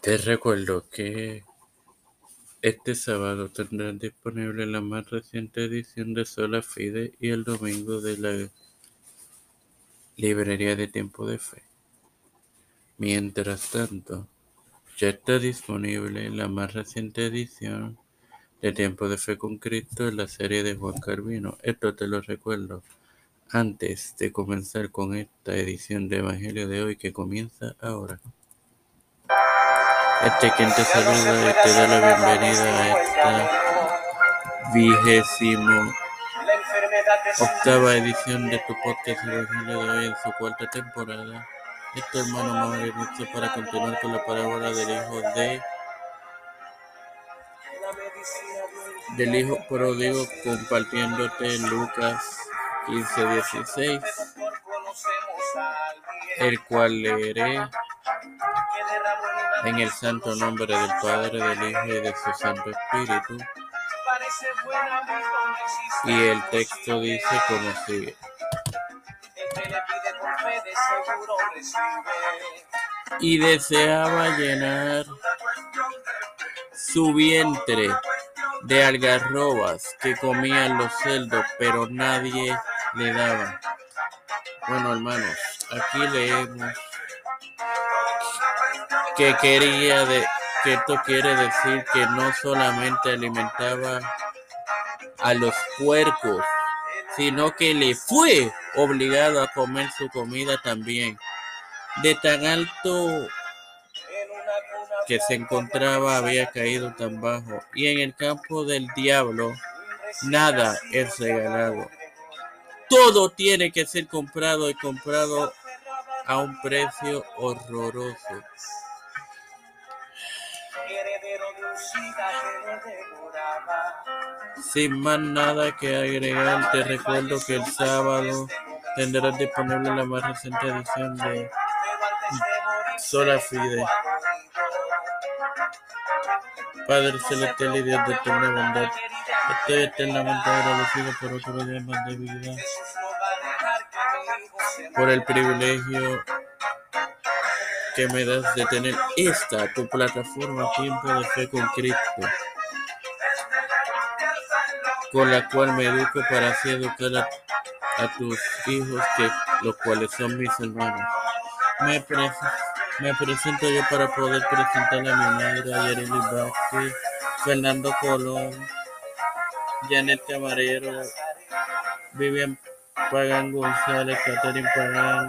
Te recuerdo que este sábado tendrán disponible la más reciente edición de Sola Fide y el domingo de la librería de Tiempo de Fe. Mientras tanto, ya está disponible la más reciente edición de Tiempo de Fe con Cristo en la serie de Juan Carvino. Esto te lo recuerdo antes de comenzar con esta edición de Evangelio de hoy que comienza ahora. Este quien te saluda y te da la bienvenida a esta vigésimo octava edición de tu podcast Evangelio de hoy en su cuarta temporada. Este hermano Mario para continuar con la parábola del hijo de del hijo pródigo compartiéndote Lucas 15 16 el cual leeré en el santo nombre del Padre, del Hijo y de su Santo Espíritu. Y el texto dice como sigue. Y deseaba llenar su vientre de algarrobas que comían los cerdos, pero nadie le daba. Bueno, hermanos, aquí leemos que quería de, que esto quiere decir que no solamente alimentaba a los puercos, sino que le fue obligado a comer su comida también. De tan alto que se encontraba había caído tan bajo, y en el campo del diablo nada es regalado. Todo tiene que ser comprado y comprado a un precio horroroso. Sin más nada que agregar, te recuerdo que el sábado tendrás disponible la más reciente edición de Sola Fide. Padre celestial y Dios de eterna bondad, estoy eternamente agradecido por otro día más de por el privilegio que me das de tener esta tu plataforma Tiempo de Fe con Cristo, con la cual me educo para así educar a, tus hijos, que los cuales son mis hermanos. Me, me presento yo para poder presentar a mi madre, a Yereli Vázquez, Fernando Colón, Janet Camarero, Vivian Pagan González, Catherine Pagan,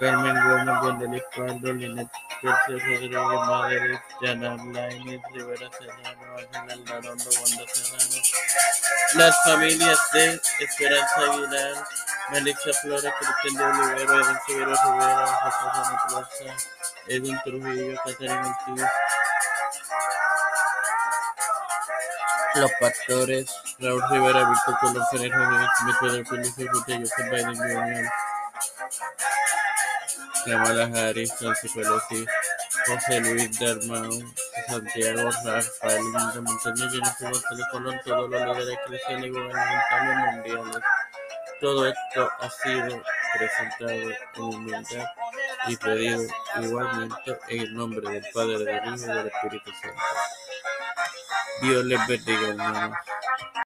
Carmen Gómez, González Pardo, Linet Tercio Rodríguez Madrid, Janar Lainez, Rivera Serrano, Ángel Aldarondo, Wanda Serrano, las familias de Esperanza Aguilar, Melissa Flores, Cristian de Olivero, Edwin Severo Rivera, José Ramos Plaza, Edwin Trujillo, Catarina Ortiz, los pastores, Raúl Rivera, Víctor Colón, Ferrer Rodríguez, Pedro Felicio Ruta, Joseph Biden Jr., Kamala Harris, Nancy Pelosi, José Luis Dalmau, Santiago Rafael Linda Montañez, Jennifer González Colón, todos los líderes cristianos y gubernamentales mundiales. Todo esto ha sido presentado en humildad y pedido igualmente en el nombre del Padre, del Hijo y del Espíritu Santo. Dios les bendiga, hermanos.